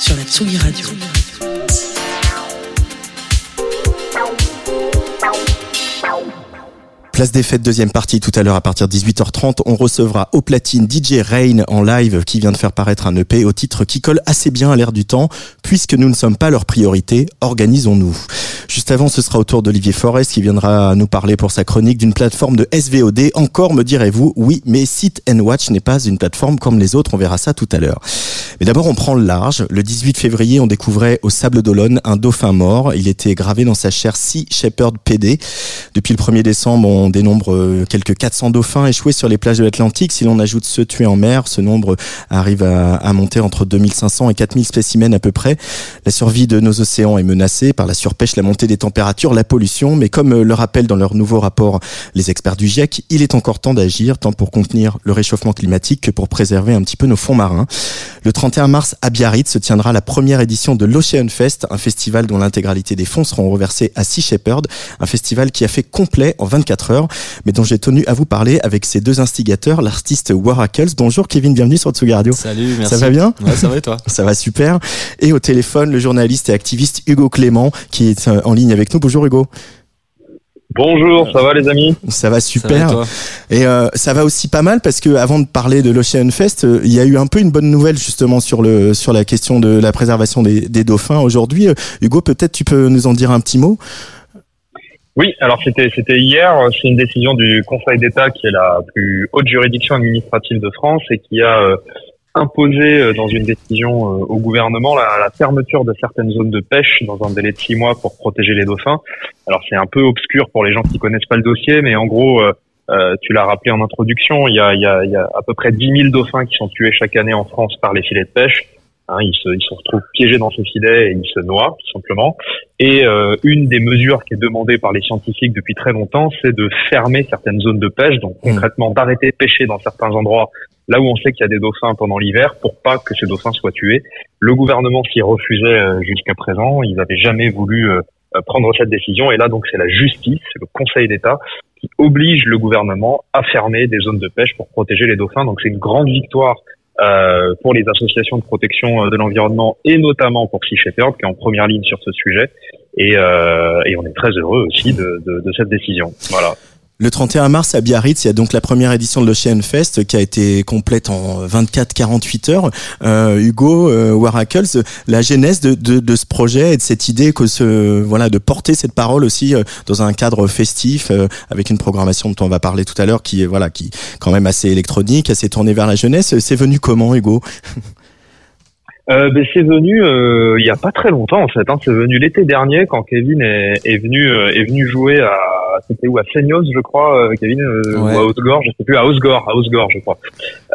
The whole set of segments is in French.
Sur la Tsugi Radio. Place des fêtes, deuxième partie, tout à l'heure à partir de 18h30, on recevra au platine DJ Rain en live qui vient de faire paraître un EP au titre qui colle assez bien à l'air du temps, puisque nous ne sommes pas leur priorité, organisons-nous. Juste avant, ce sera au tour d'Olivier Forest qui viendra nous parler pour sa chronique d'une plateforme de SVOD. Encore, me direz-vous, oui, mais Sit and Watch n'est pas une plateforme comme les autres, on verra ça tout à l'heure. Mais d'abord, on prend le large. Le 18 février, on découvrait au Sable d'Olonne un dauphin mort. Il était gravé dans sa chair Sea Shepherd PD. Depuis le 1er décembre, on dénombre euh, quelques 400 dauphins échoués sur les plages de l'Atlantique. Si l'on ajoute ceux tués en mer, ce nombre arrive à, à monter entre 2500 et 4000 spécimens à peu près. La survie de nos océans est menacée par la surpêche, la montée des températures, la pollution. Mais comme euh, le rappellent dans leur nouveau rapport les experts du GIEC, il est encore temps d'agir, tant pour contenir le réchauffement climatique que pour préserver un petit peu nos fonds marins. Le 31 mars, à Biarritz, se tiendra la première édition de l'Ocean Fest, un festival dont l'intégralité des fonds seront reversés à Sea Shepherd, un festival qui a fait complet en 24 heures, mais dont j'ai tenu à vous parler avec ses deux instigateurs, l'artiste Waracles. Bonjour Kevin, bienvenue sur Tsugi Radio. Salut, merci. Ça va bien? Ouais, ça va et toi? Ça va super. Et au téléphone, le journaliste et activiste Hugo Clément, qui est euh, en ligne avec nous. Bonjour Hugo. Bonjour, ça va les amis? Ça va Ça super. va et euh, ça va aussi pas mal parce que avant de parler de l'Ocean Fest, euh, il y a eu un peu une bonne nouvelle justement sur le sur la question de la préservation des, des dauphins aujourd'hui. Euh, Hugo, peut-être tu peux nous en dire un petit mot? Oui, alors c'était c'était hier, c'est une décision du Conseil d'État qui est la plus haute juridiction administrative de France et qui a euh, imposé euh, dans une décision euh, au gouvernement la, fermeture de certaines zones de pêche dans un délai de six mois pour protéger les dauphins. Alors c'est un peu obscur pour les gens qui connaissent pas le dossier, mais en gros, euh, euh, tu l'as rappelé en introduction, il y a, y, a, y a à peu près 10 000 dauphins qui sont tués chaque année en France par les filets de pêche. Hein, ils, se, ils se retrouvent piégés dans ces filets et ils se noient, tout simplement. Et euh, une des mesures qui est demandée par les scientifiques depuis très longtemps, c'est de fermer certaines zones de pêche, donc concrètement d'arrêter de pêcher dans certains endroits là où on sait qu'il y a des dauphins pendant l'hiver pour pas que ces dauphins soient tués. Le gouvernement s'y refusait euh, jusqu'à présent, ils n'avaient jamais voulu euh, euh, prendre cette décision et là donc c'est la justice, c'est le Conseil d'État qui oblige le gouvernement à fermer des zones de pêche pour protéger les dauphins. Donc c'est une grande victoire euh, pour les associations de protection euh, de l'environnement et notamment pour Sea Shepherd qui est en première ligne sur ce sujet. Et, euh, et on est très heureux aussi de, de, de cette décision. Voilà. Le 31 mars à Biarritz, il y a donc la première édition de l'Ocean Fest qui a été complète en 24-48 heures. Euh, Hugo euh, Waracles, la genèse de, ce projet et de cette idée que ce voilà de porter cette parole aussi euh, dans un cadre festif euh, avec une programmation dont on va parler tout à l'heure qui est voilà qui quand même assez électronique, assez tournée vers la jeunesse. C'est venu comment, Hugo? Euh, ben, c'est venu euh, il y a pas très longtemps en fait. Hein. C'est venu l'été dernier quand Kevin est, est venu euh, est venu jouer à c'était où? À Seignos je crois euh, Kevin euh, Ouais. ou à Haute-Gorge je sais plus à Hausgore à Hausgore je crois.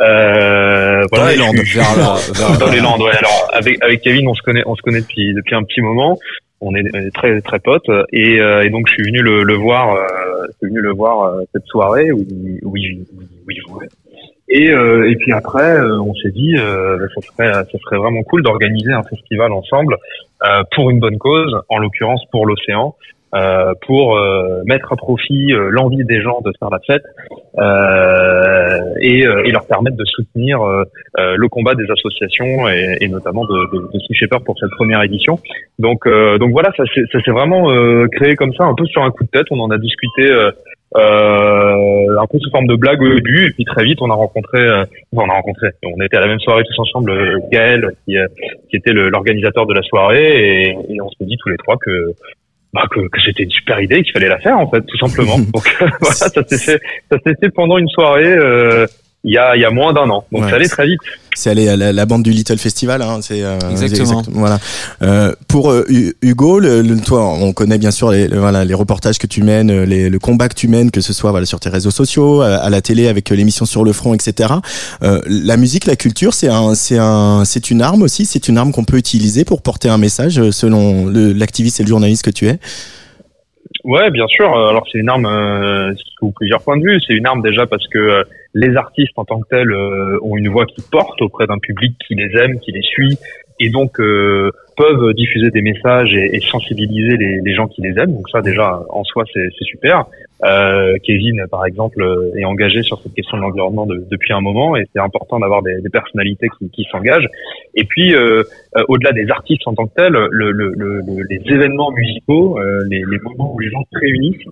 Euh, Dans voilà, les Landes. Vers là, vers dans les Landes. Ouais. Alors avec avec Kevin on se connaît on se connaît depuis depuis un petit moment. On est, on est très très potes et, euh, et donc je suis venu le, le voir euh, je suis venu le voir euh, cette soirée où où il, où il jouait. Et, euh, et puis après, euh, on s'est dit, euh, bah, ça serait, ça serait vraiment cool d'organiser un festival ensemble euh, pour une bonne cause, en l'occurrence pour l'océan, euh, pour euh, mettre à profit euh, l'envie des gens de faire la fête et, et leur permettre de soutenir le combat des associations et, et notamment de, de, de Sea pour cette première édition. Donc, donc voilà, ça s'est vraiment créé comme ça, un peu sur un coup de tête. On en a discuté. Euh, un peu sous forme de blague au début et puis très vite on a rencontré euh, enfin, on a rencontré on était à la même soirée tous ensemble euh, Gaël qui, euh, qui était l'organisateur de la soirée et, et on s'est dit tous les trois que bah, que, que c'était une super idée qu'il fallait la faire en fait tout simplement. Donc voilà ça s'est fait ça s'est fait pendant une soirée euh, il y a il y a moins d'un an. Donc Ouais. ça allait très vite c'est aller à la, la bande du Little Festival. Hein, c'est euh, Exactement. Voilà. Euh, pour euh, Hu- Hugo, le, le- toi, on connaît bien sûr les, le- voilà, les reportages que tu mènes, euh, les, le combat que tu mènes, que ce soit voilà, sur tes réseaux sociaux, à, à la télé avec euh, l'émission sur le front, etc. Euh, la musique, la culture, c'est un, c'est un, c'est une arme aussi. C'est une arme qu'on peut utiliser pour porter un message, selon l'activiste et le journaliste que tu es? Ouais, bien sûr. Alors c'est une arme euh, sous plusieurs points de vue. C'est une arme déjà parce que euh, les artistes en tant que tels euh, ont une voix qui porte auprès d'un public qui les aime, qui les suit, et donc euh, peuvent diffuser des messages et, et sensibiliser les, les gens qui les aiment. Donc ça déjà en soi c'est super. Euh, Kevin par exemple euh, est engagé sur cette question de l'environnement de- depuis un moment et c'est important d'avoir des, des personnalités qui, qui s'engagent. Et puis euh, euh, au-delà des artistes en tant que tels, le, le- le- les événements musicaux, euh, les, les moments où les gens se réunissent,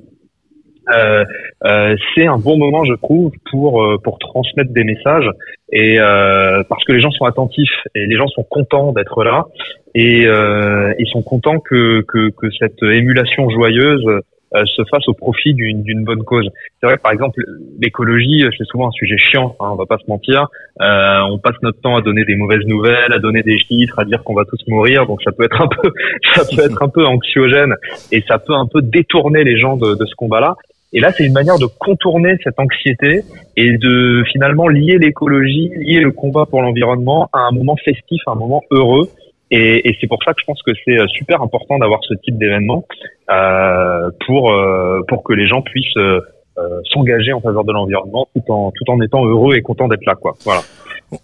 euh, euh, c'est un bon moment, je trouve, pour euh, pour transmettre des messages et euh, parce que les gens sont attentifs et les gens sont contents d'être là et euh, ils sont contents que que, que cette émulation joyeuse se fasse au profit d'une d'une bonne cause. C'est vrai par exemple l'écologie c'est souvent un sujet chiant, hein, on va pas se mentir. Euh, on passe notre temps à donner des mauvaises nouvelles, à donner des chiffres, à dire qu'on va tous mourir, donc ça peut être un peu ça peut être un peu anxiogène et ça peut un peu détourner les gens de, de ce combat-là. Et là, c'est une manière de contourner cette anxiété et de finalement lier l'écologie, lier le combat pour l'environnement à un moment festif, à un moment heureux. Et, c'est pour ça que je pense que c'est euh, super important d'avoir ce type d'événement euh, pour euh, pour que les gens puissent euh, s'engager en faveur de l'environnement tout en tout en étant heureux et contents d'être là, quoi. Voilà.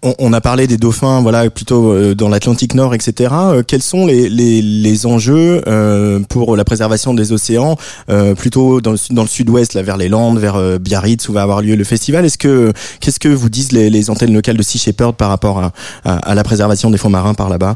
On, on a parlé des dauphins, voilà, plutôt euh, dans l'Atlantique Nord, etc. Euh, quels sont les, les, les enjeux euh, pour la préservation des océans, euh, plutôt dans le, sud- dans le sud-ouest, là, vers les Landes, vers euh, Biarritz, où va avoir lieu le festival? Est-ce que qu'est-ce que vous disent les, les antennes locales de Sea Shepherd par rapport à, à, à la préservation des fonds marins par là-bas?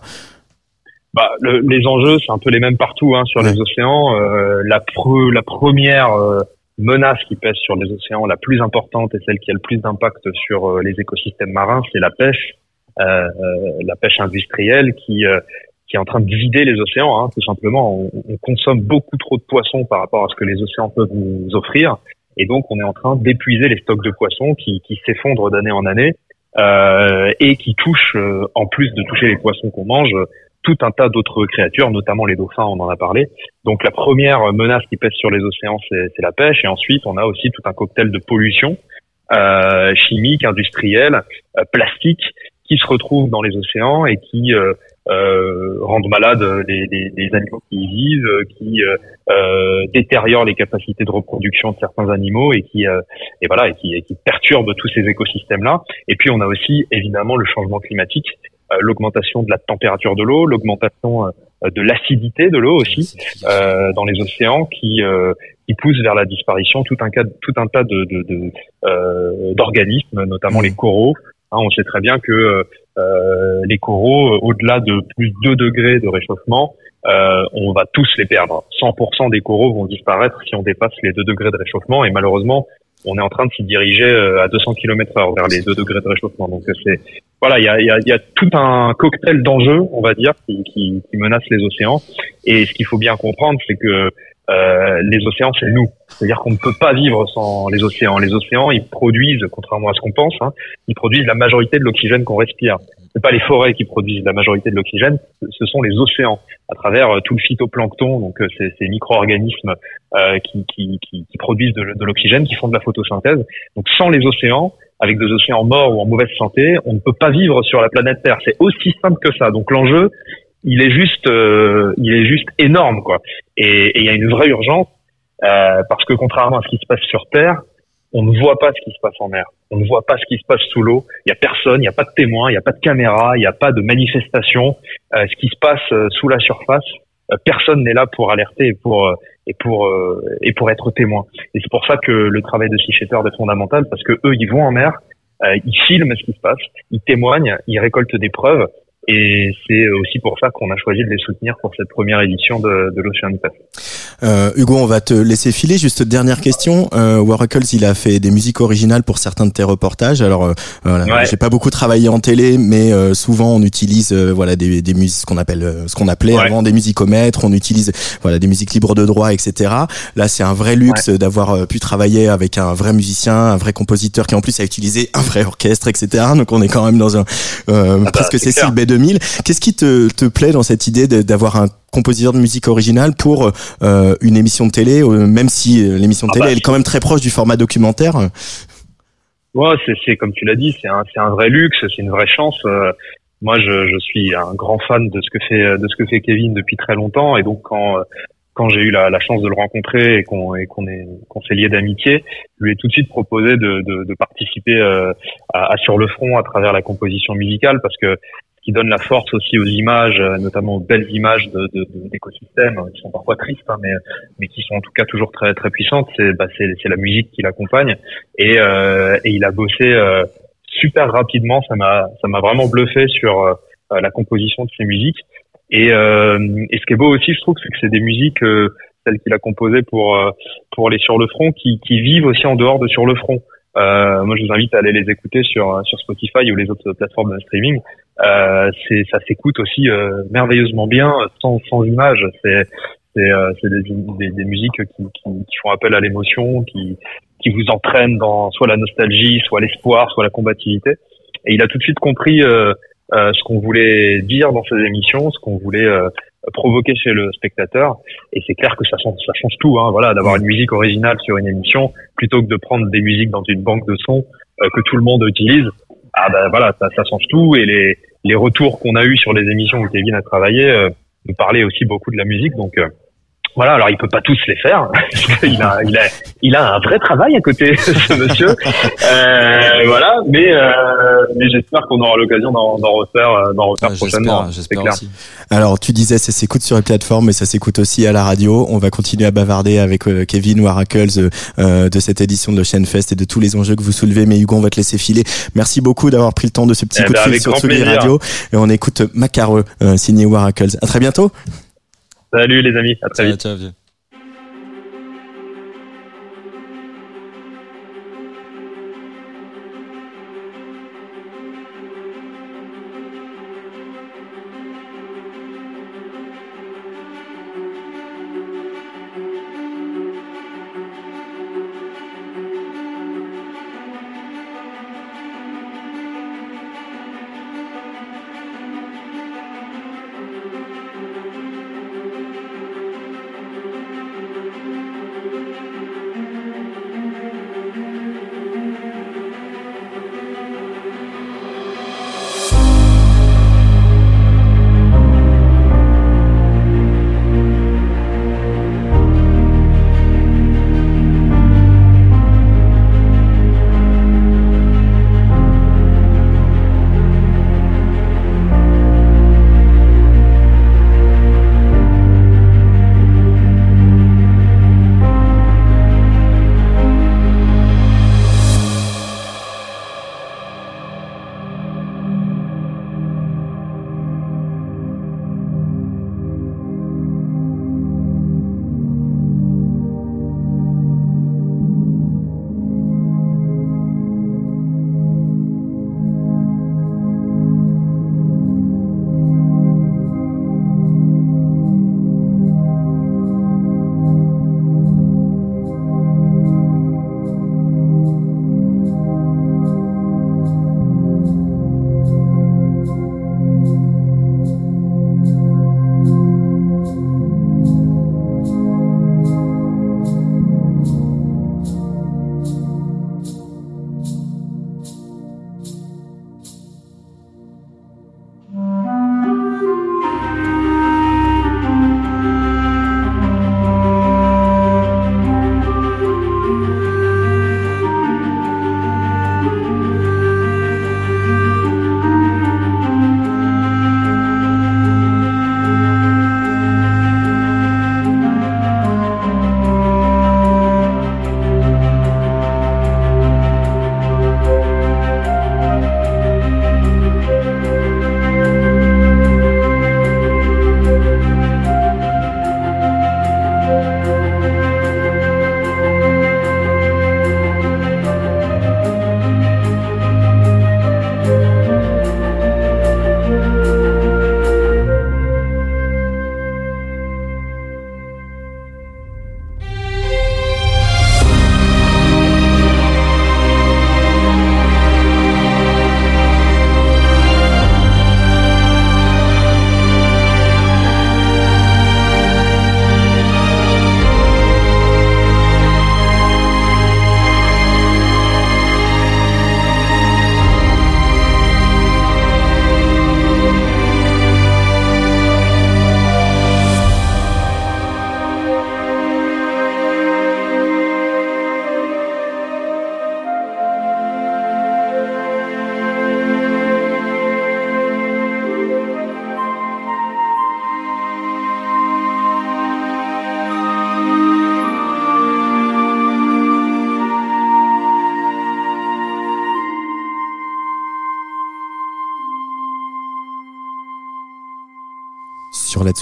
Bah, le- les enjeux, c'est un peu les mêmes partout hein, sur Ouais. les océans. Euh, la, pre- la première euh, menace qui pèse sur les océans, la plus importante et celle qui a le plus d'impact sur euh, les écosystèmes marins, c'est la pêche, euh, euh, la pêche industrielle qui euh, qui est en train de vider les océans, hein, tout simplement. On, on consomme beaucoup trop de poissons par rapport à ce que les océans peuvent nous offrir, et donc on est en train d'épuiser les stocks de poissons qui, qui s'effondrent d'année en année euh, et qui touchent, euh, en plus de toucher les poissons qu'on mange, tout un tas d'autres créatures, notamment les dauphins, on en a parlé. Donc la première menace qui pèse sur les océans, c'est la pêche, et ensuite on a aussi tout un cocktail de pollution euh, chimique, industrielle, euh, plastique, qui se retrouvent dans les océans et qui euh, euh, rendent malades les, les- les animaux qui y vivent, euh, qui euh, détériorent les capacités de reproduction de certains animaux et qui et voilà et qui, et qui perturbent tous ces écosystèmes-là. Et puis on a aussi évidemment le changement climatique, l'augmentation de la température de l'eau, l'augmentation euh, de l'acidité de l'eau aussi euh, dans les océans qui euh, qui pousse vers la disparition tout un cas tout un tas de de- de, euh, d'organismes, notamment les coraux. Hein, on sait très bien que euh, les coraux, euh, au-delà de plus de 2 degrés de réchauffement, euh, on va tous les perdre. 100% des coraux vont disparaître si on dépasse les 2 degrés de réchauffement et malheureusement, on est en train de s'y diriger euh, à 200 km heure vers les 2 degrés de réchauffement. Donc c'est voilà, il y a, y, a, y a tout un cocktail d'enjeux, on va dire, qui, qui, qui menacent les océans. Et ce qu'il faut bien comprendre, c'est que euh, les océans, c'est nous. C'est-à-dire qu'on ne peut pas vivre sans les océans. Les océans, ils produisent, contrairement à ce qu'on pense, hein, ils produisent la majorité de l'oxygène qu'on respire. C'est pas les forêts qui produisent la majorité de l'oxygène, ce sont les océans à travers euh, tout le phytoplancton, donc euh, ces, ces micro-organismes euh, qui, qui, qui, produisent de, l'oxygène, qui font de la photosynthèse. Donc sans les océans, avec des océans morts ou en mauvaise santé, on ne peut pas vivre sur la planète Terre. C'est aussi simple que ça. Donc l'enjeu, il est juste, euh, il est juste énorme, quoi. Et et il y a une vraie urgence euh, parce que contrairement à ce qui se passe sur Terre, on ne voit pas ce qui se passe en mer. On ne voit pas ce qui se passe sous l'eau. Il y a personne, il n'y a pas de témoin, il n'y a pas de caméra, il n'y a pas de manifestation. Euh, ce qui se passe euh, sous la surface, euh, personne n'est là pour alerter et pour et pour et pour être témoin. Et c'est pour ça que le travail de Sea est fondamental parce que eux, ils vont en mer, ils filment ce qui se passe, ils témoignent, ils récoltent des preuves et c'est aussi pour ça qu'on a choisi de les soutenir pour cette première édition de, de l'Ocean Pass. Euh, Hugo, on va te laisser filer. Juste dernière question. Euh, Waracles, il a fait des musiques originales pour certains de tes reportages. Alors, euh, voilà, j'ai pas beaucoup travaillé en télé, mais euh, souvent on utilise euh, voilà des, des musiques ce qu'on appelle euh, ce qu'on appelait avant des musicomètres. On utilise voilà des musiques libres de droit, etc. Là, c'est un vrai luxe d'avoir euh, pu travailler avec un vrai musicien, un vrai compositeur qui en plus a utilisé un vrai orchestre, etc. Donc, on est quand même dans un ah bah, presque Cécile B2 Qu'est-ce qui te, te plaît dans cette idée d'avoir un compositeur de musique originale pour euh, une émission de télé, euh, même si euh, l'émission de ah télé bah, est quand même très proche du format documentaire? Ouais, c'est comme tu l'as dit, c'est un, un vrai luxe, c'est une vraie chance. Moi, je, suis un grand fan de ce que fait de ce que fait Kevin depuis très longtemps, et donc quand quand j'ai eu la, chance de le rencontrer et qu'on qu'on est qu'on s'est lié d'amitié, lui ai tout de suite proposé de, participer à, à, sur le front à travers la composition musicale parce que qui donne la force aussi aux images, euh, notamment aux belles images de, de, d'écosystèmes, qui sont parfois tristes, hein, mais mais qui sont en tout cas toujours très très puissantes. C'est bah, c'est, c'est la musique qui l'accompagne et, euh, et il a bossé euh, super rapidement. Ça m'a ça m'a vraiment bluffé sur euh, la composition de ses musiques. Et, euh, et ce qui est beau aussi, je trouve, c'est que c'est des musiques euh, celles qu'il a composées pour euh, pour les sur le front, qui, qui vivent aussi en dehors de sur le front. Euh, moi, je vous invite à aller les écouter sur sur Spotify ou les autres plateformes de streaming. Euh, c'est ça s'écoute aussi euh, merveilleusement bien, sans sans images. C'est c'est euh, des, des, des musiques qui, qui, qui font appel à l'émotion, qui qui vous entraînent dans soit la nostalgie, soit l'espoir, soit la combativité. Et il a tout de suite compris euh, euh, ce qu'on voulait dire dans ses émissions, ce qu'on voulait euh, provoquer chez le spectateur. Et c'est clair que ça change, ça change tout. Hein, voilà, d'avoir une musique originale sur une émission plutôt que de prendre des musiques dans une banque de sons euh, que tout le monde utilise. Ah ben voilà, ça, ça change tout. Et les, les retours qu'on a eus sur les émissions où Kevin a travaillé euh, nous parlaient aussi beaucoup de la musique. Donc euh, voilà, alors il peut pas tous les faire. il a, il a, il a un vrai travail à côté, ce monsieur. Euh, voilà, mais euh, mais j'espère qu'on aura l'occasion d'en d'en refaire, euh, d'en refaire prochainement. J'espère, j'espère. Alors tu disais ça s'écoute sur les plateformes, mais ça s'écoute aussi à la radio. On va continuer à bavarder avec euh, Kevin Waracles euh, euh, de cette édition de l'Ocean Fest et de tous les enjeux que vous soulevez. Mais Hugo, on va te laisser filer. Merci beaucoup d'avoir pris le temps de ce petit Eh coup de ben, fil sur plaisir. Radio. Et on écoute Macareux, signé Waracles. À très bientôt. Salut les amis, à très Ciao, vite. ciao, vieux.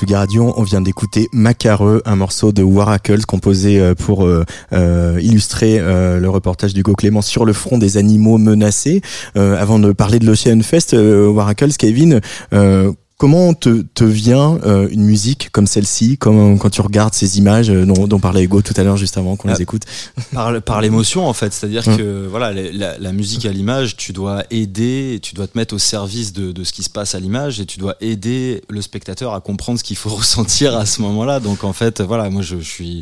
On vient d'écouter Macareux, un morceau de Waracles composé euh, pour euh, euh, illustrer le reportage d'Hugo Clément sur le front des animaux menacés. Avant de parler de l'Ocean Fest, Waracles, Kevin, comment te, te vient euh, une musique comme celle-ci, quand, quand tu regardes ces images euh, dont, dont parlait Hugo tout à l'heure juste avant qu'on Ah. les écoute par, par l'émotion en fait c'est à dire Hum. que voilà la, la- musique à l'image tu dois aider tu dois te mettre au service de, de ce qui se passe à l'image et tu dois aider le spectateur à comprendre ce qu'il faut ressentir à ce moment là donc en fait voilà moi je, je suis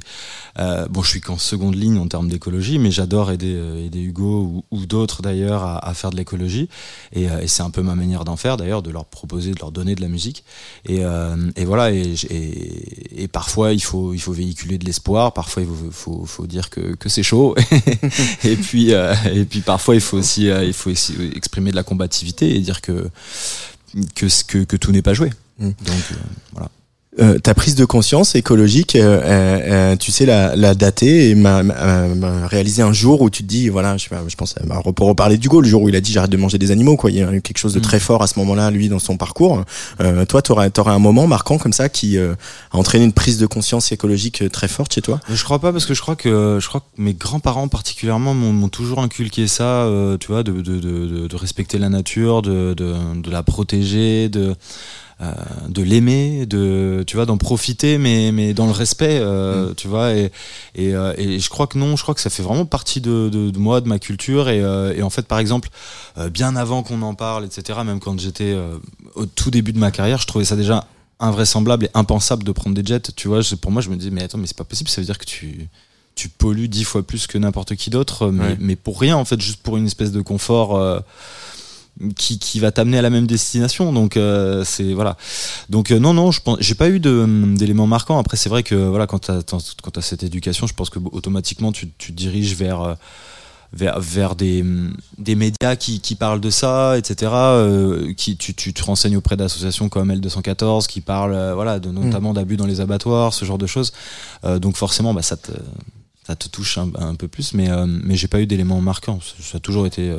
euh, bon je suis qu'en seconde ligne en termes d'écologie mais j'adore aider, euh, aider Hugo ou, ou d'autres d'ailleurs à, à faire de l'écologie. Et, euh, et c'est un peu ma manière d'en faire d'ailleurs de leur proposer de leur donner de la musique. Et, euh, et voilà et, parfois il faut il faut véhiculer de l'espoir. Parfois il faut, faut, faut dire que, que c'est chaud. Et puis euh, et puis parfois il faut aussi il faut aussi exprimer de la combativité et dire que que que, que tout n'est pas joué. Mm. donc voilà Euh, ta prise de conscience écologique, euh, euh, euh, tu sais la, la dater et m'a m'a- m'a réalisé un jour où tu te dis, voilà, je, je pense à, pour reparler d'Hugo, le jour où il a dit j'arrête de manger des animaux, quoi. Il y a eu quelque chose de Mm. très fort à ce moment-là, lui, dans son parcours. Euh, toi, t'aurais aurais un moment marquant comme ça qui euh, a entraîné une prise de conscience écologique très forte chez toi? Je crois pas parce que je crois que je crois que mes grands-parents particulièrement m'ont m'ont toujours inculqué ça, euh, tu vois, de, de, de, de- de respecter la nature, de, de, de la protéger, de de l'aimer, de tu vois, d'en profiter, mais mais dans le respect, euh, tu vois, et et, euh, et je crois que non, je crois que ça fait vraiment partie de, de, de moi, de ma culture, et, euh, et en fait, par exemple, euh, bien avant qu'on en parle, etc., même quand j'étais euh, au tout début de ma carrière, je trouvais ça déjà invraisemblable et impensable de prendre des jets. Tu vois, pour moi, je me disais, mais attends, mais c'est pas possible, ça veut dire que tu, tu pollues dix fois plus que n'importe qui d'autre, mais, Ouais. mais pour rien, en fait, juste pour une espèce de confort. euh, qui, qui va t'amener à la même destination donc euh, c'est voilà donc euh, non non je pense j'ai pas eu de d'éléments marquants après c'est vrai que voilà quand quand t'as cette éducation je pense que automatiquement tu, tu te diriges vers euh, vers, vers des, des médias qui, qui parlent de ça, etc. euh, qui, tu, tu te renseignes auprès d'associations comme L214 qui parlent euh, voilà, de, notamment d'abus dans les abattoirs, ce genre de choses. Euh, donc forcément, bah, ça, te, ça te touche un, un peu plus, mais, mais j'ai pas eu d'éléments marquants. Ça a toujours été...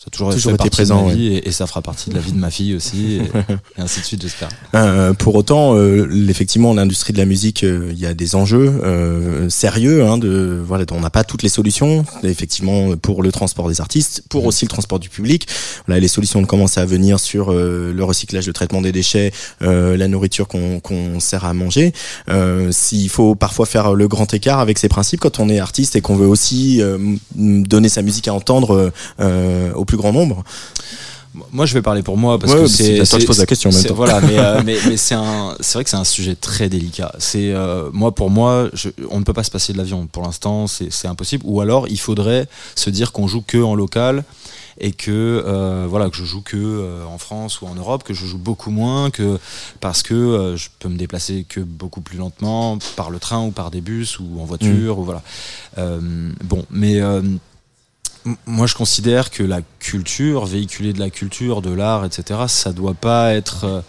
euh, ça a toujours, Toujours été présent, ouais. et, et ça fera partie de la vie de ma fille aussi et, et ainsi de suite j'espère. Euh, pour autant, euh, effectivement, l'industrie de la musique, euh, il y a des enjeux euh, sérieux. Hein, de voilà, on n'a pas toutes les solutions. Effectivement, pour le transport des artistes, pour aussi le transport du public. Voilà, les solutions commencent à venir sur euh, le recyclage, le traitement des déchets, euh, la nourriture qu'on sert à manger. Euh, S'il faut parfois faire le grand écart avec ces principes quand on est artiste et qu'on veut aussi euh, donner sa musique à entendre euh, au plus grand nombre. Moi, je vais parler pour moi parce Ouais, que mais c'est. à toi que je pose la question en même temps. Voilà, mais, euh, mais, mais c'est vrai que c'est un sujet très délicat. C'est euh, moi pour moi, je, on ne peut pas se passer de l'avion. Pour l'instant, c'est impossible. Ou alors, il faudrait se dire qu'on joue que en local et que euh, voilà que je joue que euh, en France ou en Europe, que je joue beaucoup moins que parce que euh, je peux me déplacer que beaucoup plus lentement par le train ou par des bus ou en voiture ou voilà. Euh, bon, mais euh, Moi, je considère que la culture, véhiculer de la culture, de l'art, etc., ça doit pas être. euh,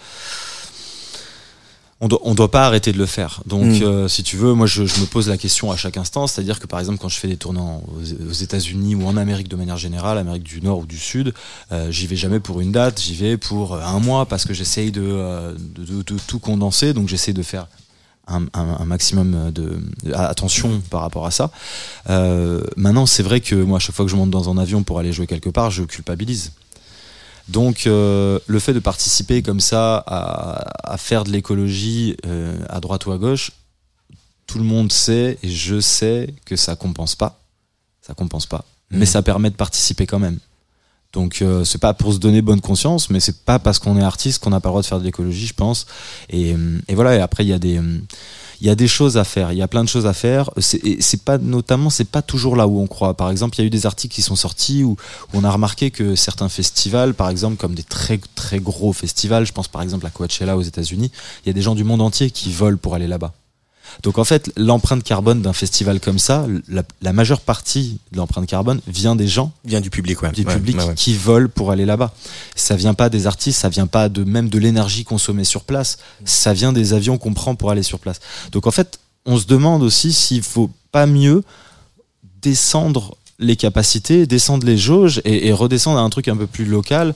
on doit, on doit pas arrêter de le faire. Donc, Mm. euh, si tu veux, moi, je, je me pose la question à chaque instant. C'est-à-dire que, par exemple, quand je fais des tournants aux, aux États-Unis ou en Amérique de manière générale, Amérique du Nord ou du Sud, euh, j'y vais jamais pour une date. J'y vais pour un mois parce que j'essaye de, de, de- de tout condenser. Donc, j'essaie de faire un, un- un maximum de, de- attention par rapport à ça. Euh, maintenant, c'est vrai que moi, à chaque fois que je monte dans un avion pour aller jouer quelque part, je culpabilise. Donc, euh, le fait de participer comme ça à, à faire de l'écologie euh, à droite ou à gauche, tout le monde sait et je sais que ça compense pas. Ça compense pas. Mais Mhm. ça permet de participer quand même. Donc, euh, c'est pas pour se donner bonne conscience, mais c'est pas parce qu'on est artiste qu'on n'a pas le droit de faire de l'écologie, je pense. Et, euh, et voilà. Et après, il y a des il y a des choses à faire, il y a plein de choses à faire. C'est pas notamment, c'est pas toujours là où on croit. Par exemple, il y a eu des articles qui sont sortis où, où on a remarqué que certains festivals, par exemple, comme des très très gros festivals, je pense par exemple à Coachella aux États-Unis, il y a des gens du monde entier qui volent pour aller là-bas. Donc en fait, l'empreinte carbone d'un festival comme ça, la, la majeure partie de l'empreinte carbone vient des gens Vient du public, ouais. du Ouais, public ouais, qui volent pour aller là-bas. Ça vient pas des artistes, ça vient pas de même de l'énergie consommée sur place, ça vient des avions qu'on prend pour aller sur place. Donc en fait, on se demande aussi s'il faut pas mieux descendre les capacités, descendre les jauges et, et redescendre à un truc un peu plus local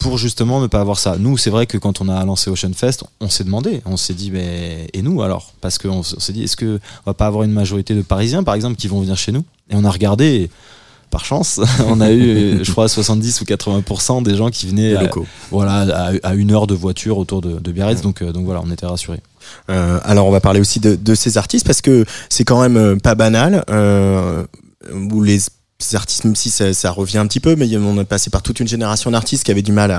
pour justement ne pas avoir ça. Nous, c'est vrai que quand on a lancé Ocean Fest, on s'est demandé, on s'est dit, mais et nous alors? Parce qu'on s'est dit, est-ce que on va pas avoir une majorité de Parisiens, par exemple, qui vont venir chez nous? Et on a regardé. et par chance, on a eu, je crois, 70 ou 80% des gens qui venaient à- locaux. voilà, à, à une heure de voiture autour de, de Biarritz. Donc, euh, donc voilà, on était rassurés. Euh, alors on va parler aussi de, de ces artistes parce que c'est quand même euh, pas banal euh, où les ces artistes, même si ça, revient un petit peu, mais on est passé par toute une génération d'artistes qui avaient du mal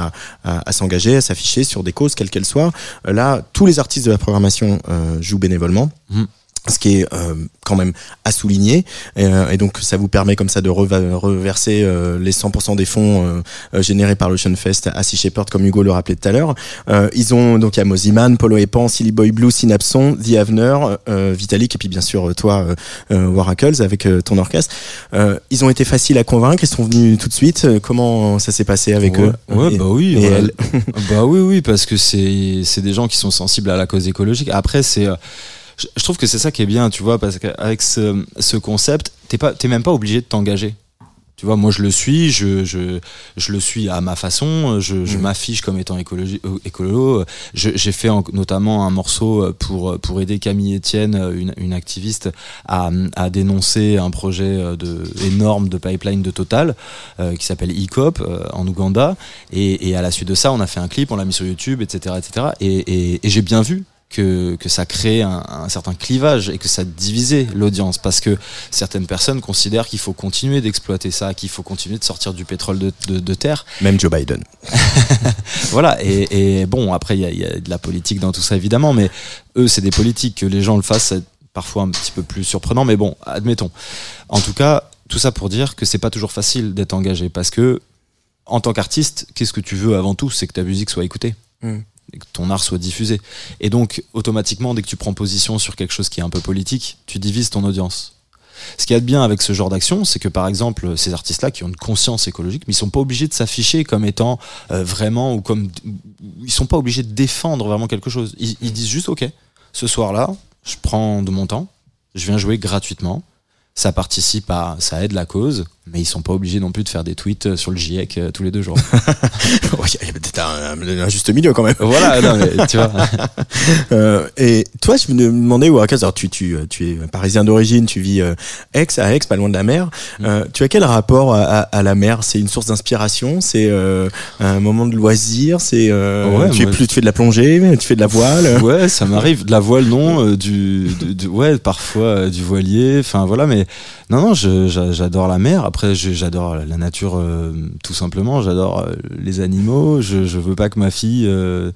à, s'engager, à s'afficher sur des causes, quelles qu'elles soient. Euh, Là, tous les artistes de la programmation euh, jouent bénévolement. Mhm. Ce qui est euh, quand même à souligner, Euh, et donc ça vous permet comme ça de reverser euh, les 100% des fonds euh, euh, générés par l'Ocean Fest à Sea Shepherd, comme Hugo le rappelait tout à l'heure. Euh, ils ont donc il y a Moziman, Polo Epan, Silly Boy Blue, Synapson, The Avener, euh, Vitalik et puis bien sûr toi Waracles avec ton orchestre. Euh, ils ont été faciles à convaincre, ils sont venus tout de suite. Comment ça s'est passé avec ouais, eux Ouais, Et- bah oui. et elle bah oui, oui, parce que c'est c'est des gens qui sont sensibles à la cause écologique. Après, c'est euh, je, je trouve que c'est ça qui est bien, tu vois, parce qu'avec ce, ce concept, t'es pas t'es même pas obligé de t'engager. Tu vois, moi je le suis, je, je, je le suis à ma façon, je, je Mhm. m'affiche comme étant euh, écolo. J'ai fait en- notamment un morceau pour, pour aider Camille Etienne, une, une activiste, à, à dénoncer un projet de, énorme de pipeline de Total euh, qui s'appelle ECOP euh, en Ouganda. Et, et à la suite de ça, on a fait un clip, on l'a mis sur YouTube, etc. etc. Et, et, et j'ai bien vu que, que ça crée un, un certain clivage et que ça divisait l'audience parce que certaines personnes considèrent qu'il faut continuer d'exploiter ça, qu'il faut continuer de sortir du pétrole de, de, de terre. Même Joe Biden. Voilà, et, et bon, après, il y a, il y a de la politique dans tout ça, évidemment, mais eux, c'est des politiques. Que les gens le fassent, c'est parfois un petit peu plus surprenant, mais bon, admettons. En tout cas, tout ça pour dire que c'est pas toujours facile d'être engagé parce que, en tant qu'artiste, qu'est-ce que tu veux avant tout? C'est que ta musique soit écoutée. Mm. Et que ton art soit diffusé. Et donc, automatiquement, dès que tu prends position sur quelque chose qui est un peu politique, tu divises ton audience. Ce qu'il y a de bien avec ce genre d'action, c'est que par exemple, ces artistes-là qui ont une conscience écologique, mais ils sont pas obligés de s'afficher comme étant euh, vraiment ou comme ils sont pas obligés de défendre vraiment quelque chose. Ils, ils disent juste ok, ce soir-là, je prends de mon temps, je viens jouer gratuitement. Ça participe à, ça aide la cause, mais ils sont pas obligés non plus de faire des tweets euh, sur le GIEC euh, tous les deux jours. Il y a peut-être un, un juste milieu quand même. voilà, non, mais, tu vois. Euh, et toi, je me demandais, Waracles, alors tu, tu, tu es parisien d'origine, tu vis euh, Aix, à Aix, pas loin de la mer. Mm. Euh, tu as quel rapport à, à, à la mer? C'est une source d'inspiration? C'est un moment de loisir? C'est Ouais, tu, es moi, plus, tu fais de la plongée Tu fais de la voile? Ouais, ça m'arrive. De la voile, non. du, du- du- ouais, parfois du voilier. Enfin voilà, mais non, non, j'adore la mer. Après, j'adore la nature, euh, tout simplement. J'adore euh, les animaux. Je, je veux pas que ma fille euh,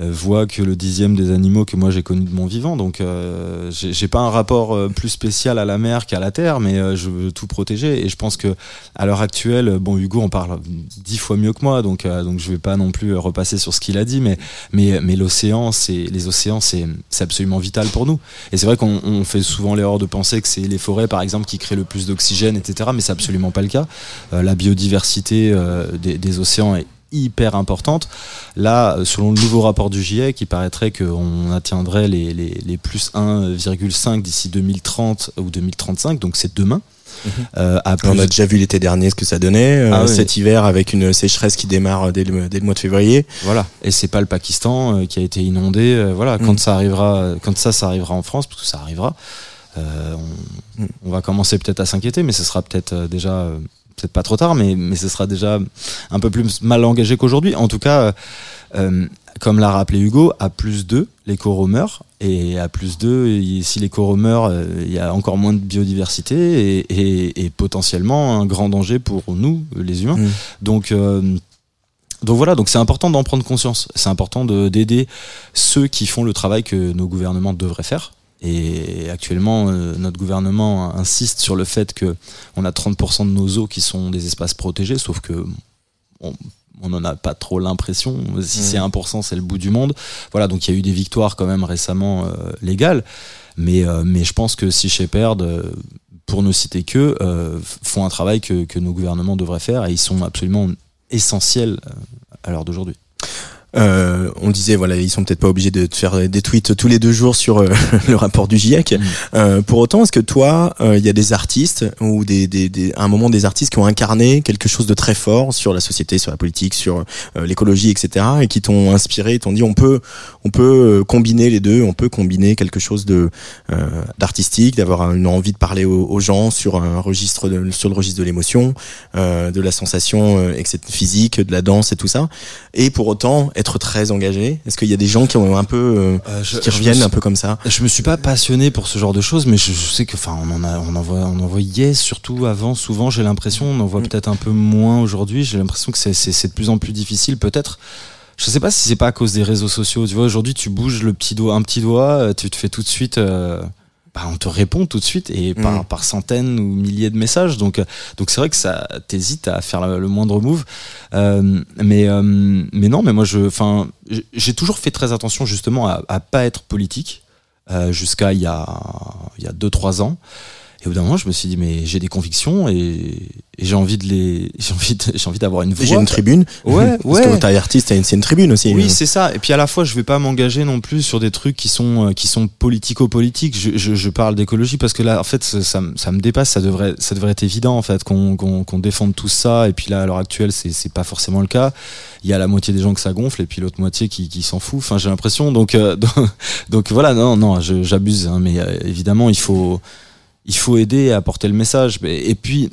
euh, voit que le dixième des animaux que moi j'ai connu de mon vivant. Donc, euh, j'ai pas un rapport euh, plus spécial à la mer qu'à la terre, mais je veux tout protéger. Et je pense que à l'heure actuelle, bon, Hugo en parle dix fois mieux que moi, donc donc je vais pas non plus repasser sur ce qu'il a dit, mais mais, mais l'océan, c'est les océans, c'est absolument vital pour nous. Et c'est vrai qu'on on fait souvent l'erreur de penser que c'est les forêts, par exemple, qui créent le plus d'oxygène, etc. Mais c'est absolument pas le cas. Euh, la biodiversité euh, des, des océans est hyper importante. Là, euh, selon le nouveau rapport du GIEC, il paraîtrait qu'on atteindrait les, les, les plus 1,5 d'ici 2030 ou 2035, donc c'est demain. Euh, plus On a déjà vu l'été dernier ce que ça donnait. euh, Ah oui. Cet hiver, avec une sécheresse qui démarre dès le, dès le mois de février. Voilà. Et c'est pas le Pakistan euh, qui a été inondé. voilà. Quand Mm. ça arrivera, quand ça, ça arrivera en France, parce que ça arrivera, euh, on, on va commencer peut-être à s'inquiéter, mais ce sera peut-être déjà, peut-être pas trop tard, mais mais ce sera déjà un peu plus mal engagé qu'aujourd'hui. En tout cas, euh, euh, comme l'a rappelé Hugo, à plus 2, les coraux meurent. Et à plus 2, il- si les coraux meurent, euh, il y a encore moins de biodiversité et, et- et potentiellement un grand danger pour nous, les humains. Mm. Donc, euh, donc voilà, donc c'est important d'en prendre conscience. C'est important de- d'aider ceux qui font le travail que nos gouvernements devraient faire. Et actuellement, euh, notre gouvernement insiste sur le fait que on a 30% de nos eaux qui sont des espaces protégés, sauf que on on n'en a pas trop l'impression. Si c'est 1%, c'est le bout du monde. Voilà, donc il y a eu des victoires quand même récemment euh, légales. Mais, euh, mais je pense que si Shepard, euh, pour ne citer que, font un travail que, que nos gouvernements devraient faire et ils sont absolument essentiels à l'heure d'aujourd'hui. Euh, on disait voilà ils sont peut-être pas obligés de faire des tweets tous les deux jours sur euh, le rapport du GIEC. Mm. Euh, pour autant, est-ce que toi, euh, il y a des artistes ou des, des, des, à un moment des artistes qui ont incarné quelque chose de très fort sur la société, sur la politique, sur euh, l'écologie, etc. et qui t'ont inspiré, t'ont dit on peut on peut combiner les deux, on peut combiner quelque chose de euh, d'artistique, d'avoir une envie de parler aux, aux gens sur un registre de, sur le registre de l'émotion, euh, de la sensation euh, etc., physique, de la danse et tout ça, et pour autant être très engagé? Est-ce qu'il y a des gens qui ont un peu euh, Euh, je- qui reviennent suis- un peu comme ça? Je me suis pas passionné pour ce genre de choses, mais je, je sais que, enfin, on en a, on en voit, on en voyait surtout avant. Souvent, j'ai l'impression, on en voit Mm. peut-être un peu moins aujourd'hui. J'ai l'impression que c'est, c'est, c'est de plus en plus difficile, peut-être. Je sais pas si c'est pas à cause des réseaux sociaux. Tu vois, aujourd'hui, tu bouges le petit doigt, un petit doigt, euh, tu te fais tout de suite. euh, bah, on te répond tout de suite et par, Mm. par centaines ou milliers de messages. Donc, euh, donc c'est vrai que ça t'hésites à faire le, le moindre move. Euh, mais, euh, mais non, mais moi, je, enfin, j'ai- toujours fait très attention justement à, à pas être politique euh, jusqu'à il y a il y a deux trois ans. Et au bout d'un moment, je me suis dit mais j'ai des convictions et, et j'ai envie de les j'ai envie j'ai envie d'avoir une voix. J'ai une tribune. Ouais, Parce ouais. que t'es artiste, t'as une- c'est une tribune aussi. Oui, c'est ça. Et puis à la fois, je vais pas m'engager non plus sur des trucs qui sont euh, qui sont politico-politiques. Je, je, je parle d'écologie parce que là, en fait, ça, ça, me- ça me dépasse. Ça devrait ça devrait être évident en fait qu'on qu'on qu'on défende tout ça. Et puis là, à l'heure actuelle, c'est c'est pas forcément le cas. Il y a la moitié des gens que ça gonfle et puis l'autre moitié qui, qui s'en fout. Enfin, j'ai l'impression. Donc, euh, donc donc voilà. Non, non, j'abuse. Hein, mais euh, évidemment, il faut il faut aider à porter le message. Et puis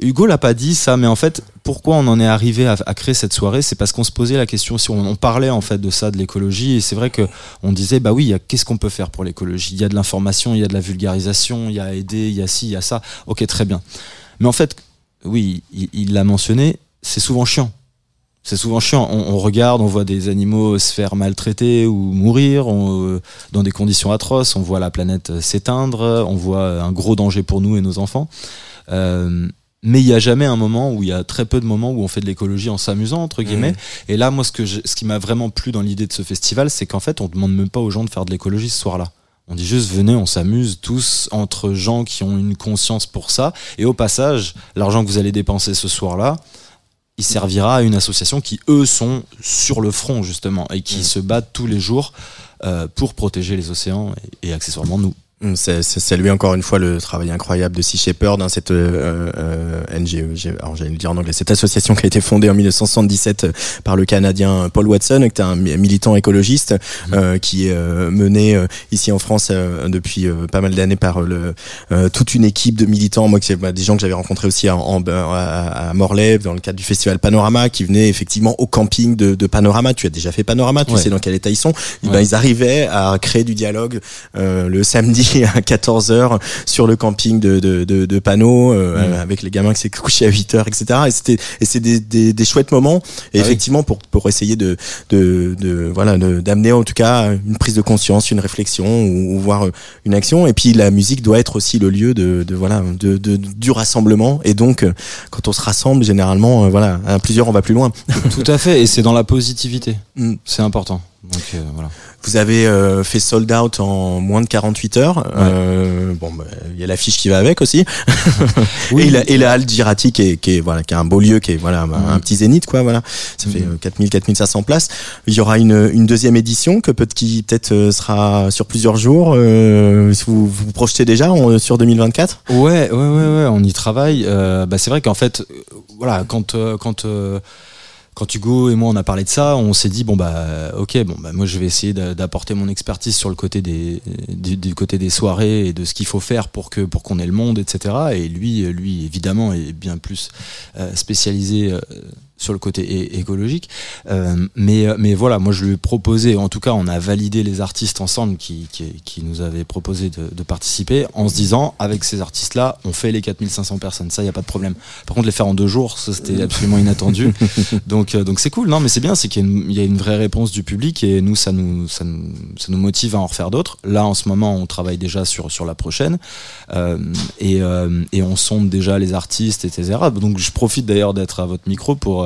Hugo l'a pas dit ça, mais en fait, pourquoi on en est arrivé à, créer cette soirée, c'est parce qu'on se posait la question si on, on parlait en fait de ça, de l'écologie, et c'est vrai que on disait bah oui, qu'est-ce qu'on peut faire pour l'écologie? Il y a de l'information, il y a de la vulgarisation, il y a aider, il y a ci, il y a ça. Ok, très bien. Mais en fait, oui, il l'a mentionné, c'est souvent chiant. C'est souvent chiant. On, on regarde, on voit des animaux se faire maltraiter ou mourir on, euh, dans des conditions atroces. On voit la planète euh, s'éteindre. On voit euh, un gros danger pour nous et nos enfants. Euh, mais il y a jamais un moment où il y a très peu de moments où on fait de l'écologie en s'amusant entre guillemets. Et là, moi, ce que je- ce qui m'a vraiment plu dans l'idée de ce festival, c'est qu'en fait, on demande même pas aux gens de faire de l'écologie ce soir-là. On dit juste venez, on s'amuse tous entre gens qui ont une conscience pour ça. Et au passage, l'argent que vous allez dépenser ce soir-là, il servira à une association qui, eux, sont sur le front, justement, et qui se battent tous les jours euh, pour protéger les océans et, et accessoirement nous. Mm, C'est saluer encore une fois le travail incroyable de Sea Shepherd, hein, cette euh, euh, NGO, j'ai- alors j'allais le dire en anglais, cette association qui a été fondée en 1977 euh, par le Canadien Paul Watson, qui est un mi- militant écologiste, euh, qui est euh, mené euh, ici en France euh, depuis euh, pas mal d'années par le, euh, toute une équipe de militants, moi c'est bah, des gens que j'avais rencontrés aussi en, en- à, à Morlaix dans le cadre du festival Panorama, qui venaient effectivement au camping de, de Panorama. Tu as déjà fait Panorama, tu Ouais. sais dans quel état ils sont. Et ben, ils arrivaient à créer du dialogue euh, le samedi à 14h sur le camping de, de, de, de Panneau euh, Mm. avec les gamins qui s'est couché à 8h etc et c'était et c'est des, des, des chouettes moments et Ah oui. effectivement pour pour essayer de de, de voilà d'amener en tout cas une prise de conscience une réflexion ou, ou voir euh, une action et puis la musique doit être aussi le lieu de, de voilà de, de du rassemblement et donc euh, quand on se rassemble généralement euh, voilà à plusieurs on va plus loin Tout à fait, et c'est dans la positivité. Mm. C'est important. Donc euh, voilà. Vous avez euh, fait sold out en moins de 48 heures. Euh, bon, bah, il y a l'affiche qui va avec aussi. Oui. Et, la, et la halle Girati qui est, qui est voilà, qui est un beau lieu, qui est voilà un petit zénith quoi. Voilà, ça fait Mhm. euh, 4000 4500 places. Il y aura une, une deuxième édition que peut qui peut-être euh, sera sur plusieurs jours. Euh, vous vous projetez déjà en- sur 2024 Ouais, ouais, ouais, ouais, on y travaille. Euh, bah, c'est vrai qu'en fait, euh, voilà, quand euh, quand euh, quand Hugo et moi on a parlé de ça, on s'est dit bon bah ok, bon bah moi je vais essayer d'a- d'apporter mon expertise sur le côté des du, côté des soirées et de ce qu'il faut faire pour que pour qu'on ait le monde, etc. Et lui, lui évidemment est bien plus euh, spécialisé. Sur le côté écologique, Euh, mais euh, mais voilà, moi je lui ai proposé, en tout cas on a validé les artistes ensemble qui qui, qui nous avaient proposé de, de participer, en se disant avec ces artistes-là, on fait les 4500 personnes, ça y a pas de problème. Par contre les faire en deux jours, ça c'était absolument inattendu. donc euh, donc c'est cool, non mais c'est bien, c'est qu'il y, a une- il y a une vraie réponse du public et nous ça nous ça nous, ça nous motive à en refaire d'autres. Là en ce moment on travaille déjà sur sur la prochaine euh, et euh, et on sonde déjà les artistes etc. Donc je profite d'ailleurs d'être à votre micro pour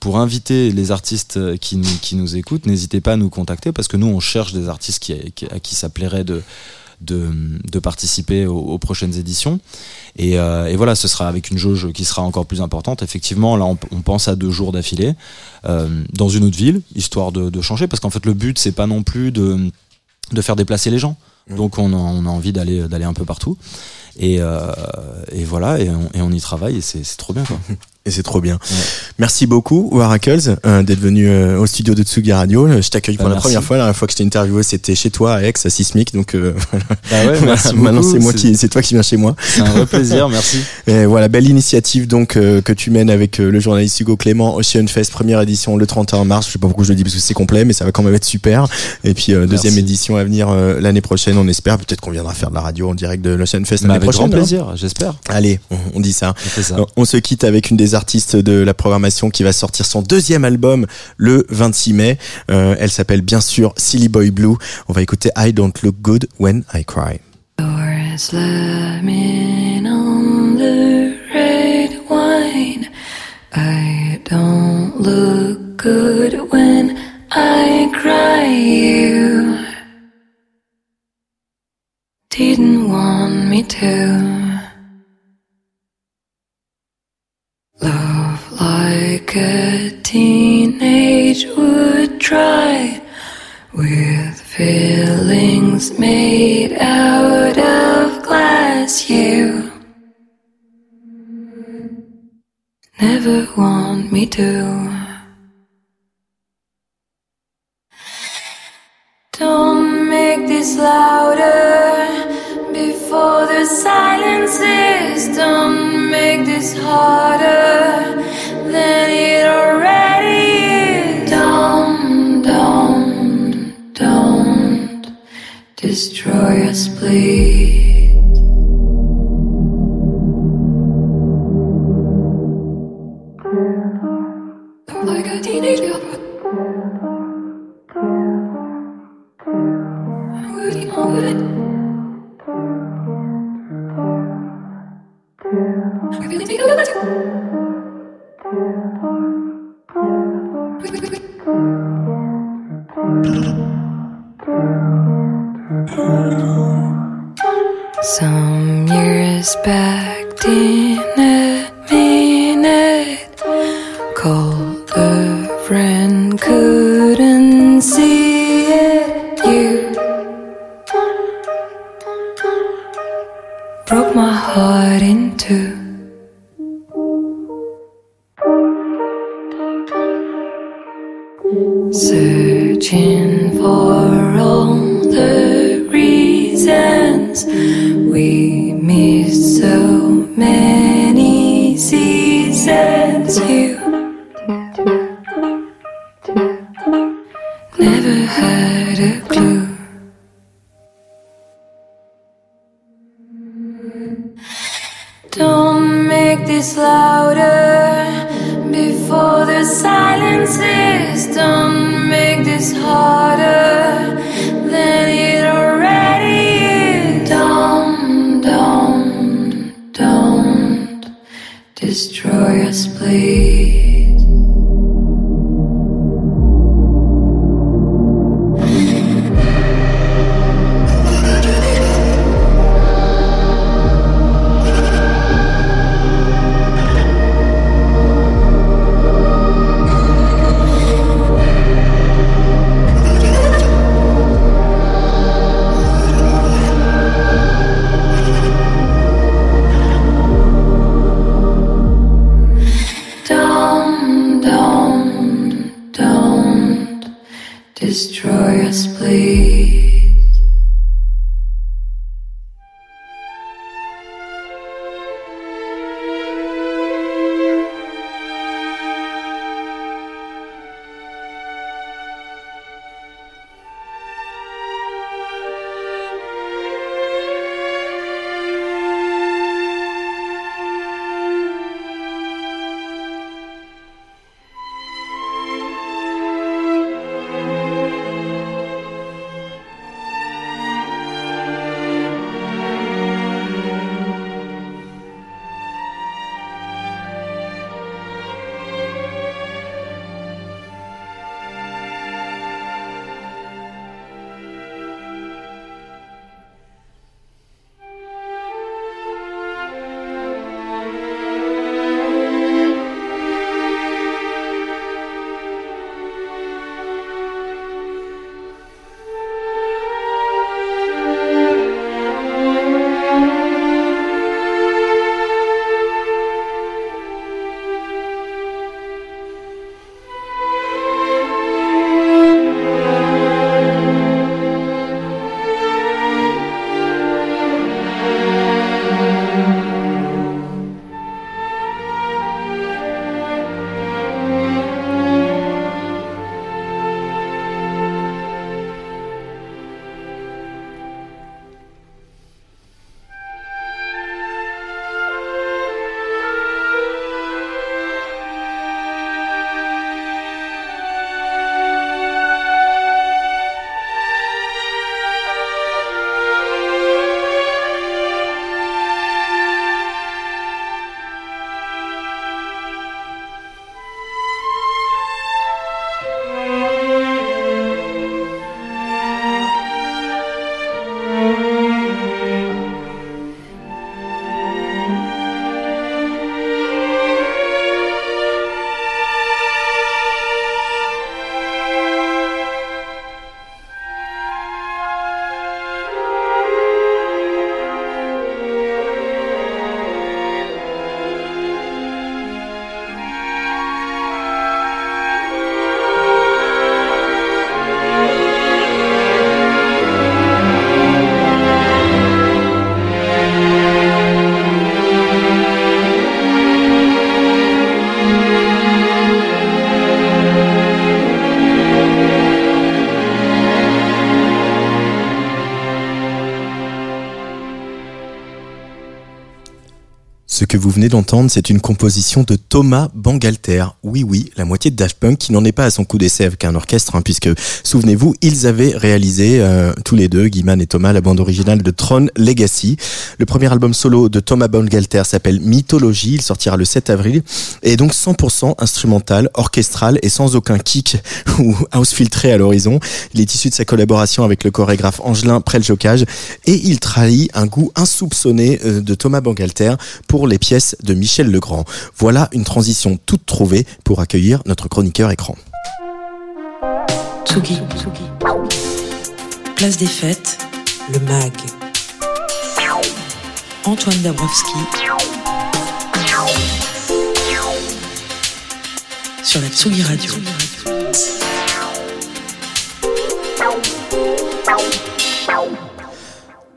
pour inviter les artistes qui nous, qui nous écoutent, n'hésitez pas à nous contacter parce que nous on cherche des artistes qui, à qui ça plairait de de, de participer aux, aux prochaines éditions. Et, euh, et voilà, ce sera avec une jauge qui sera encore plus importante. Effectivement, là, on, on pense à deux jours d'affilée euh, dans une autre ville, histoire de, de changer, parce qu'en fait, le but, c'est pas non plus de, de faire déplacer les gens. Donc, on a, on a envie d'aller d'aller un peu partout. Et, euh, et voilà, et on, et on y travaille, et c'est trop bien, quoi. Et c'est trop bien. Merci beaucoup, Waracles, euh, d'être venu euh, au studio de Tsugi Radio. Euh, Je t'accueille pour Bah, la merci. première fois. La dernière fois que je t'ai interviewé, c'était chez toi, à Aix, à Sismic. Donc, euh, Bah ouais, merci maintenant, c'est moi qui, c'est toi qui viens chez moi. C'est un vrai plaisir, merci. Et voilà, belle initiative donc que tu mènes avec le journaliste Hugo Clément, Ocean Fest, première édition le 31 mars. Je sais pas pourquoi je le dis parce que c'est complet, mais ça va quand même être super. Et puis deuxième édition à venir l'année prochaine, on espère. Peut-être qu'on viendra faire de la radio en direct de l'Ocean Fest Mais l'année avec prochaine. grand hein. plaisir, j'espère. Allez, on, on dit ça. On fait ça. On se quitte avec une des artistes de la programmation qui va sortir son deuxième album le 26 mai. Euh, elle s'appelle bien sûr Silly Boy Blue. On va écouter I Don't Look Good When I Cry. I don't look good when I cry. Didn't want me to. Like a teenage would try with feelings made out of glass. You never want me to. Don't make this louder before the silence is. Don't make this harder destroy us, please. Searching for all the reasons vous venez d'entendre, c'est une composition de Thomas Bangalter. Oui, oui, la moitié de Daft Punk qui n'en est pas à son coup d'essai avec un orchestre, hein, puisque, souvenez-vous, ils avaient réalisé, euh, tous les deux, Guiman et Thomas, la bande originale de Tron Legacy. Le premier album solo de Thomas Bangalter s'appelle Mythologie, il sortira le 7 avril, et donc 100% instrumental, orchestral et sans aucun kick ou house filtré à l'horizon. Il est issu de sa collaboration avec le chorégraphe Angelin Preljocage, et il trahit un goût insoupçonné euh, de Thomas Bangalter pour les pièces de Michel Legrand. Voilà une transition toute trouvée pour accueillir notre chroniqueur écran. Tsugi. Place des fêtes, le MAG. Antoine Dabrowski. Sur la Tsugi Radio.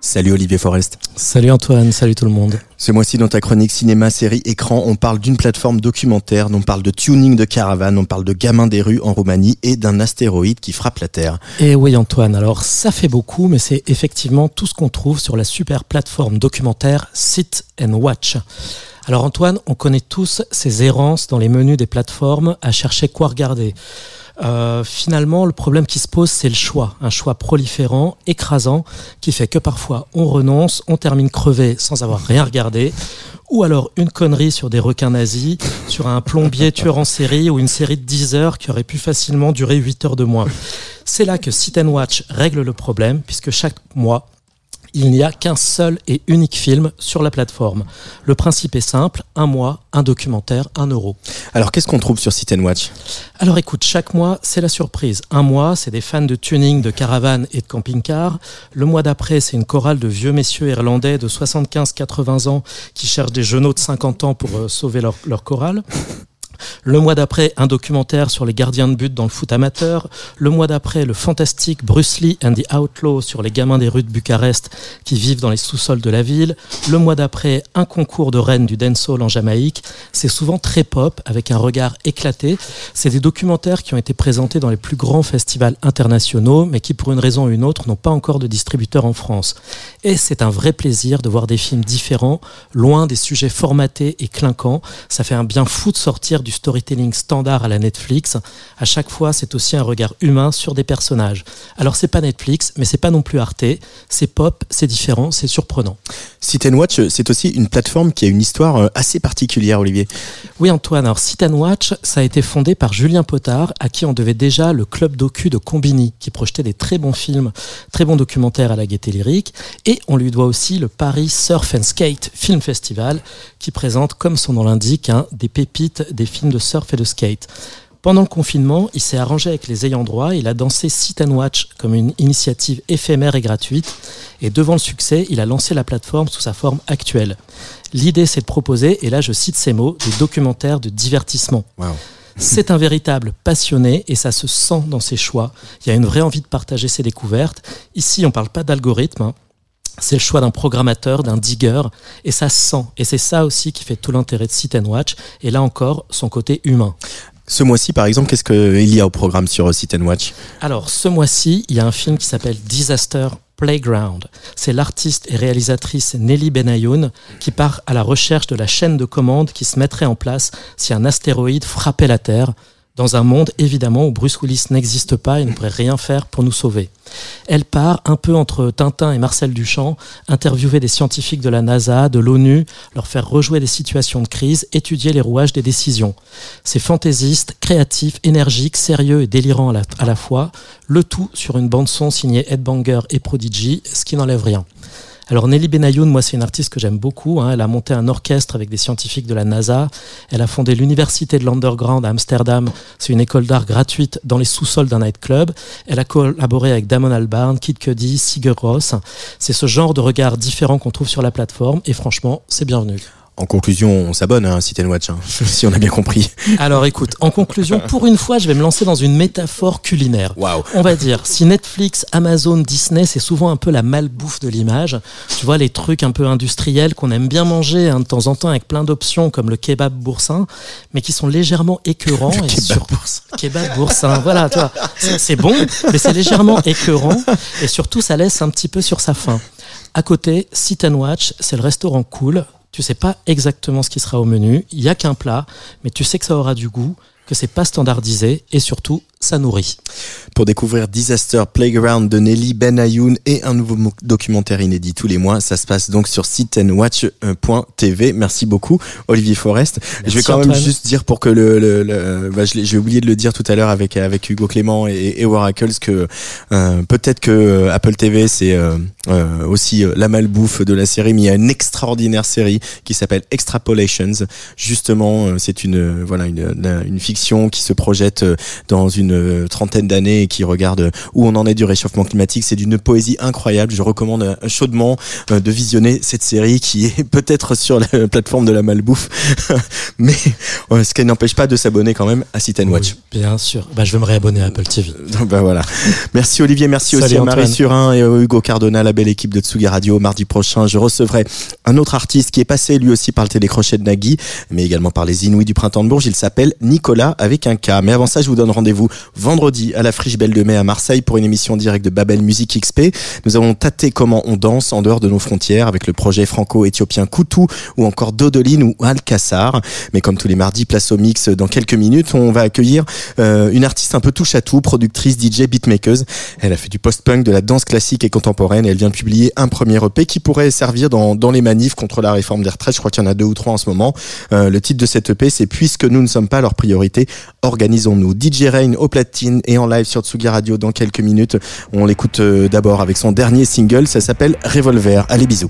Salut Olivier Forest. Salut Antoine, salut tout le monde. Ce mois-ci, dans ta chronique cinéma, série, écran, on parle d'une plateforme documentaire, on parle de tuning de caravane, on parle de gamins des rues en Roumanie et d'un astéroïde qui frappe la Terre. Et oui Antoine, alors ça fait beaucoup, mais c'est effectivement tout ce qu'on trouve sur la super plateforme documentaire Sit and Watch. Alors Antoine, on connaît tous ces errances dans les menus des plateformes à chercher quoi regarder. Euh, finalement, le problème qui se pose, c'est le choix. Un choix proliférant, écrasant, qui fait que parfois on renonce, on termine crevé sans avoir rien regardé, ou alors une connerie sur des requins nazis, sur un plombier tueur en série ou une série de 10 heures qui aurait pu facilement durer 8 heures de moins. C'est là que Sit Watch règle le problème, puisque chaque mois, il n'y a qu'un seul et unique film sur la plateforme. Le principe est simple, un mois, un documentaire, un euro. Alors qu'est-ce qu'on trouve sur Sit Watch? Alors écoute, chaque mois, c'est la surprise. Un mois, c'est des fans de tuning, de caravane et de camping-car. Le mois d'après, c'est une chorale de vieux messieurs irlandais de 75-80 ans qui cherchent des genoux de 50 ans pour euh, sauver leur, leur chorale. Le mois d'après, un documentaire sur les gardiens de but dans le foot amateur. Le mois d'après, le fantastique Bruce Lee and the Outlaw sur les gamins des rues de Bucarest qui vivent dans les sous-sols de la ville. Le mois d'après, un concours de reine du dancehall en Jamaïque. C'est souvent très pop, avec un regard éclaté. C'est des documentaires qui ont été présentés dans les plus grands festivals internationaux, mais qui, pour une raison ou une autre, n'ont pas encore de distributeur en France. Et c'est un vrai plaisir de voir des films différents, loin des sujets formatés et clinquants. Ça fait un bien fou de sortir du storytelling standard à la Netflix. À chaque fois, c'est aussi un regard humain sur des personnages. Alors c'est pas Netflix, mais c'est pas non plus Arte. C'est pop, c'est différent, c'est surprenant. Sit and Watch, c'est aussi une plateforme qui a une histoire euh, assez particulière, Olivier. Oui Antoine, alors Sit and Watch, ça a été fondé par Julien Potard, à qui on devait déjà le club docu de Combini, qui projetait des très bons films, très bons documentaires à la gaieté lyrique, et on lui doit aussi le Paris Surf and Skate Film Festival, qui présente, comme son nom l'indique, hein, des pépites des films de surf et de skate. Pendant le confinement, il s'est arrangé avec les ayants droit, il a dansé Sit and Watch comme une initiative éphémère et gratuite, et devant le succès, il a lancé la plateforme sous sa forme actuelle. L'idée, c'est de proposer, et là je cite ces mots, des documentaires de divertissement. C'est un véritable passionné et ça se sent dans ses choix. Il y a une vraie envie de partager ses découvertes. Ici, on parle pas d'algorithme. hein. C'est le choix d'un programmateur, d'un digger, et ça se sent. Et c'est ça aussi qui fait tout l'intérêt de Sit Watch. Et là encore, son côté humain. Ce mois-ci, par exemple, qu'est-ce qu'il y a au programme sur euh, Sit Watch? Alors, ce mois-ci, il y a un film qui s'appelle Disaster Playground. C'est l'artiste et réalisatrice Nelly Benayoun qui part à la recherche de la chaîne de commande qui se mettrait en place si un astéroïde frappait la Terre, dans un monde évidemment où Bruce Willis n'existe pas et ne pourrait rien faire pour nous sauver. Elle part un peu entre Tintin et Marcel Duchamp, interviewer des scientifiques de la NASA, de l'ONU, leur faire rejouer des situations de crise, étudier les rouages des décisions. C'est fantaisiste, créatif, énergique, sérieux et délirant à la, fois, le tout sur une bande-son signée Ed Banger et Prodigy, ce qui n'enlève rien. Alors Nelly Benayoun, moi c'est une artiste que j'aime beaucoup. hein. Elle a monté un orchestre avec des scientifiques de la NASA. Elle a fondé l'université de l'Underground à Amsterdam. C'est une école d'art gratuite dans les sous-sols d'un nightclub. Elle a collaboré avec Damon Albarn, Kid Cudi, Sigur Rós. C'est ce genre de regard différent qu'on trouve sur la plateforme et franchement, c'est bienvenu. En conclusion, on s'abonne à Sit and Watch, hein, si on a bien compris. Alors écoute, en conclusion, pour une fois, je vais me lancer dans une métaphore culinaire. Waouh On va dire, si Netflix, Amazon, Disney, c'est souvent un peu la malbouffe de l'image, tu vois, les trucs un peu industriels qu'on aime bien manger hein, de temps en temps avec plein d'options comme le kebab boursin, mais qui sont légèrement écœurants. et kebab sur- boursin. Kebab boursin, voilà. C'est c'est bon, mais c'est légèrement écœurant et surtout, ça laisse un petit peu sur sa faim. À côté, Sit and Watch, c'est le restaurant cool, Tu sais pas exactement ce qui sera au menu. Il y a qu'un plat, mais tu sais que ça aura du goût, que c'est pas standardisé et surtout ça nourrit. Pour découvrir Disaster Playground de Nelly Ben Ayoun et un nouveau documentaire inédit tous les mois, ça se passe donc sur siteandwatch.tv. Merci beaucoup, Olivier Forest. je vais quand même juste dire pour que le, le, le- bah, je j'ai oublié de le dire tout à l'heure avec avec Hugo Clément et, et Waracles que euh, peut-être que euh, Apple TV c'est euh, euh, aussi la malbouffe de la série, mais il y a une extraordinaire série qui s'appelle Extrapolations. Justement, c'est une voilà une, une fiction qui se projette dans une euh, trentaine d'années et qui regarde euh, où on en est du réchauffement climatique. C'est d'une poésie incroyable. Je recommande euh, chaudement de visionner cette série qui est peut-être sur la plateforme de la malbouffe, mais ce qui n'empêche pas de s'abonner quand même à Sit and Watch. Oui, bien sûr. Bah, je vais me réabonner à Apple TV. Bah voilà. Merci Olivier, merci Salut aussi à Marie. Surin et à Hugo Cardona, la belle équipe de Tsugi Radio. Mardi prochain, je recevrai un autre artiste qui est passé lui aussi par le télécrochet de Nagui, mais également par les Inouïs du Printemps de Bourges. Il s'appelle Nicolas avec un K. Mais avant ça, je vous donne rendez-vous vendredi à la Friche Belle de Mai à Marseille pour une émission directe de Babel Music XP. Nous avons tâté comment on danse en dehors de nos frontières avec le projet franco-éthiopien Koutou ou encore Dodoline ou Alcassar. Mais comme tous les mardis, place au mix dans quelques minutes. On va accueillir euh, une artiste un peu touche à tout, productrice, DJ, beatmaker. Elle a fait du post-punk, de la danse classique et contemporaine. Et elle vient de publier un premier EP qui pourrait servir dans, dans les manifs contre la réforme des retraites. Je crois qu'il y en a deux ou trois en ce moment. Euh, le titre de cet EP, c'est Puisque nous ne sommes pas leur priorité, organisons-nous. DJ Rain platine et en live sur Tsugi Radio dans quelques minutes. On l'écoute euh, d'abord avec son dernier single. Ça s'appelle Revolver. Allez, bisous.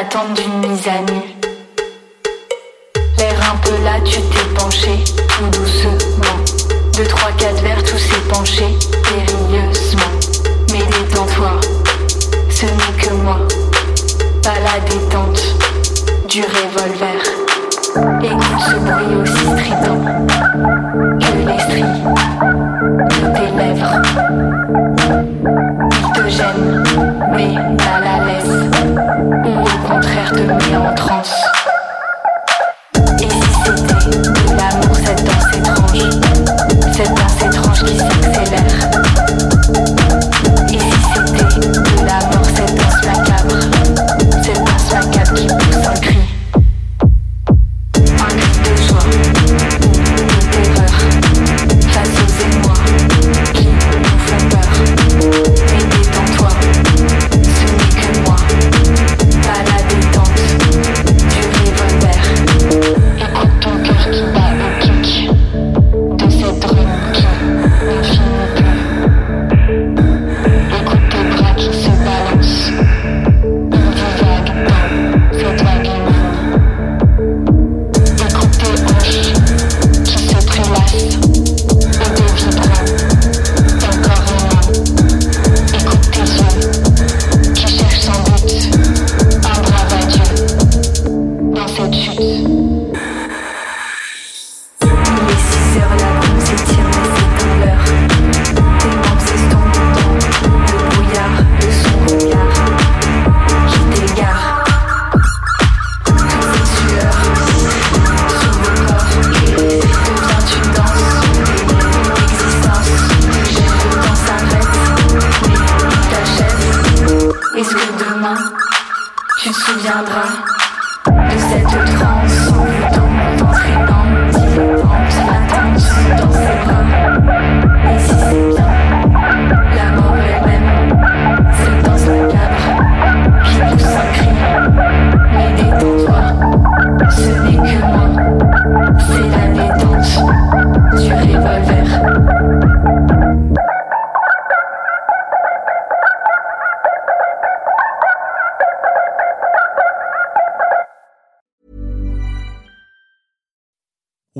L'attente d'une mise à nu. L'air un peu là, tu t'es penché, tout doucement. Deux, trois, quatre verres, tout s'est penché, périlleusement. Mais détends-toi, ce n'est que moi, pas la détente du revolver. Écoute ce bruit aussi strident que les de tes lèvres. Te gêne, mais l'aise, au contraire te met en transe.